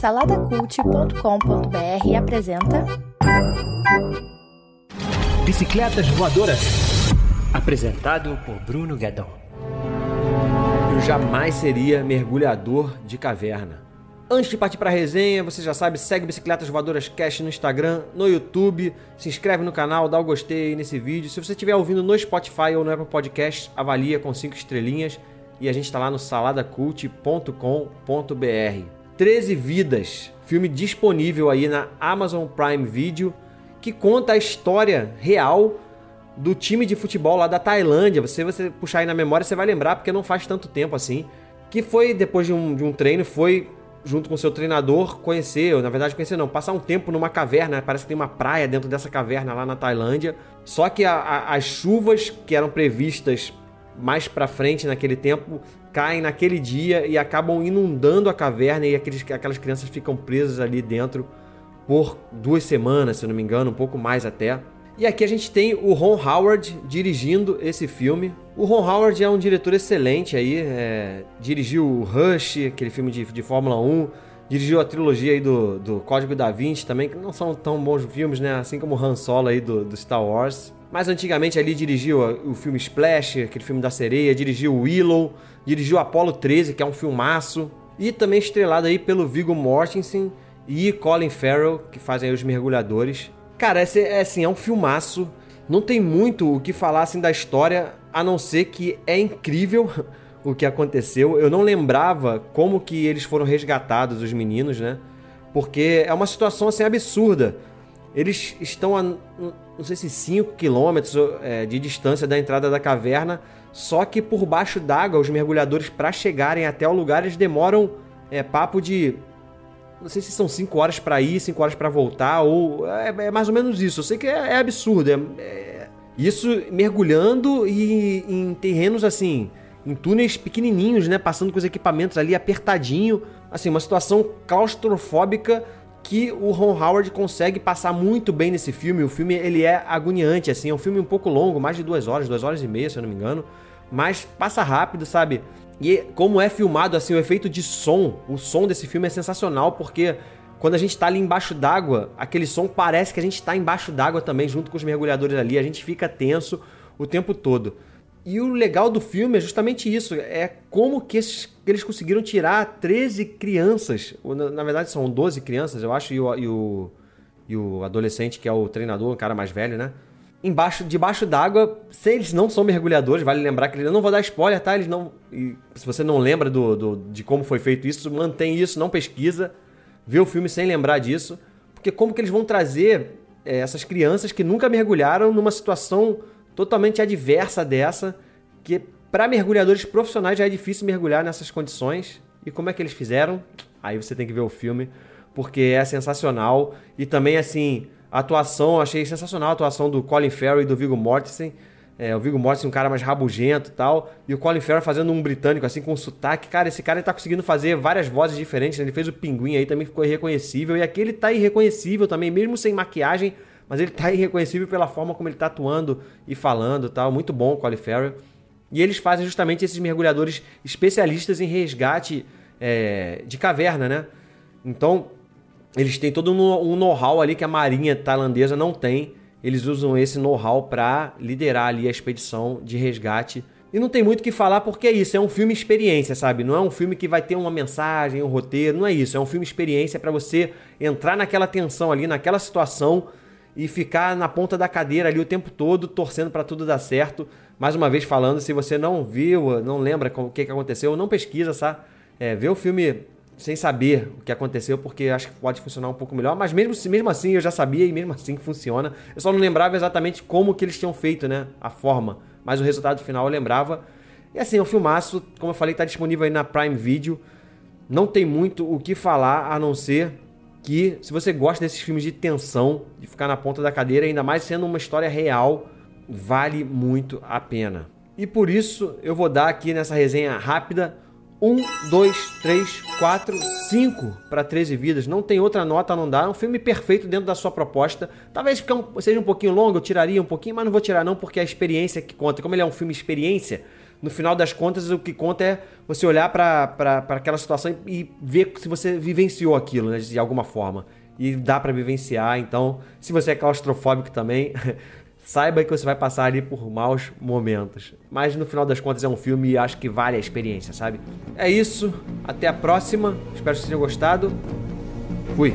Saladacult.com.br apresenta Bicicletas Voadoras. Apresentado por Bruno Guedon. Eu jamais seria mergulhador de caverna. Antes de partir para a resenha, você já sabe, segue Bicicletas Voadoras Cash no Instagram, no YouTube, se inscreve no canal, dá o gostei nesse vídeo. Se você estiver ouvindo no Spotify ou no Apple Podcast, avalia com 5 estrelinhas e a gente está lá no saladacult.com.br. 13 Vidas, filme disponível aí na Amazon Prime Video, que conta a história real do time de futebol lá da Tailândia. Você, você puxar aí na memória, você vai lembrar, porque não faz tanto tempo assim. Que foi, depois de um, de um treino, foi junto com seu treinador conhecer, na verdade conhecer não, passar um tempo numa caverna, parece que tem uma praia dentro dessa caverna lá na Tailândia. Só que a, a, as chuvas que eram previstas mais para frente naquele tempo caem naquele dia e acabam inundando a caverna e aqueles, aquelas crianças ficam presas ali dentro por duas semanas, se não me engano, um pouco mais até. E aqui a gente tem o Ron Howard dirigindo esse filme. O Ron Howard é um diretor excelente aí, é, dirigiu o Rush, aquele filme de, de Fórmula 1, dirigiu a trilogia aí do, do Código da Vinci também, que não são tão bons filmes, né? Assim como o Han Solo aí do, do Star Wars. Mas antigamente ali dirigiu o filme Splash, aquele filme da sereia, dirigiu Willow, dirigiu Apollo 13, que é um filmaço, e também estrelado aí pelo Viggo Mortensen e Colin Farrell, que fazem os mergulhadores. Cara, esse é assim, é um filmaço. Não tem muito o que falar assim da história, a não ser que é incrível o que aconteceu. Eu não lembrava como que eles foram resgatados, os meninos, né? Porque é uma situação assim absurda. Eles estão a, não sei se 5 quilômetros é, de distância da entrada da caverna, só que por baixo d'água, os mergulhadores, para chegarem até o lugar, eles demoram é, papo de. Não sei se são 5 horas para ir, 5 horas para voltar, ou. É, é, mais ou menos isso. Eu sei que é, é absurdo. É, é, isso mergulhando e em terrenos assim, em túneis pequenininhos, né? Passando com os equipamentos ali apertadinho. Assim, uma situação claustrofóbica que o Ron Howard consegue passar muito bem nesse filme. O filme ele é agoniante, assim, é um filme um pouco longo, mais de duas horas, duas horas e meia, se eu não me engano, mas passa rápido, sabe? E como é filmado, assim, o efeito de som, o som desse filme é sensacional, porque quando a gente tá ali embaixo d'água, aquele som parece que a gente tá embaixo d'água também, junto com os mergulhadores ali, a gente fica tenso o tempo todo. E o legal do filme é justamente isso, é como que, esses, eles conseguiram tirar 13 crianças, na, na, verdade são 12 crianças, eu acho, e o, e o, e o adolescente que é o treinador, o cara mais velho, né? Embaixo, debaixo d'água, se eles não são mergulhadores, vale lembrar que eu não vou dar spoiler, tá? Eles não. se você não lembra do, do, de como foi feito isso, mantém isso, não pesquisa, vê o filme sem lembrar disso, porque como que eles vão trazer é, essas crianças que nunca mergulharam numa situação totalmente adversa dessa, que para mergulhadores profissionais já é difícil mergulhar nessas condições. E como é que eles fizeram? Aí você tem que ver o filme, porque é sensacional. E também, assim, a atuação, achei sensacional a atuação do Colin Farrell e do Viggo Mortensen. É, o Viggo Mortensen um cara mais rabugento e tal. E o Colin Farrell fazendo um britânico, assim, com sotaque. Cara, esse cara ele tá conseguindo fazer várias vozes diferentes. Né? Ele fez o Pinguim aí, também ficou irreconhecível. E aqui ele tá irreconhecível também, mesmo sem maquiagem mas ele tá irreconhecível pela forma como ele tá atuando e falando tal. Muito bom o Colin Farrell. E eles fazem justamente esses mergulhadores especialistas em resgate é, de caverna, né? Então, eles têm todo um know-how ali que a marinha tailandesa não tem. Eles usam esse know-how para liderar ali a expedição de resgate. E não tem muito o que falar porque é isso, é um filme experiência, sabe? Não é um filme que vai ter uma mensagem, um roteiro, não é isso. É um filme experiência para você entrar naquela tensão ali, naquela situação e ficar na ponta da cadeira ali o tempo todo, torcendo para tudo dar certo. Mais uma vez falando, se você não viu, não lembra o que, que aconteceu, não pesquisa, sabe? É, vê o filme sem saber o que aconteceu, porque acho que pode funcionar um pouco melhor. Mas mesmo, mesmo assim eu já sabia e mesmo assim funciona. Eu só não lembrava exatamente como que eles tinham feito, né? A forma. Mas o resultado final eu lembrava. E assim, é um filmaço, como eu falei, está disponível aí na Prime Video. Não tem muito o que falar a não ser que se você gosta desses filmes de tensão, de ficar na ponta da cadeira, ainda mais sendo uma história real, vale muito a pena. E por isso eu vou dar aqui nessa resenha rápida 1, 2, 3, 4, 5 para 13 vidas. Não tem outra nota não dar. É um filme perfeito dentro da sua proposta. Talvez seja um pouquinho longo, eu tiraria um pouquinho, mas não vou tirar não, porque é a experiência que conta. Como ele é um filme experiência, no final das contas, o que conta é você olhar para aquela situação e, ver se você vivenciou aquilo, né, de alguma forma. E dá para vivenciar, então, se você é claustrofóbico também, saiba que você vai passar ali por maus momentos. Mas no final das contas é um filme e acho que vale a experiência, sabe? É isso, até a próxima. Espero que vocês tenham gostado. Fui.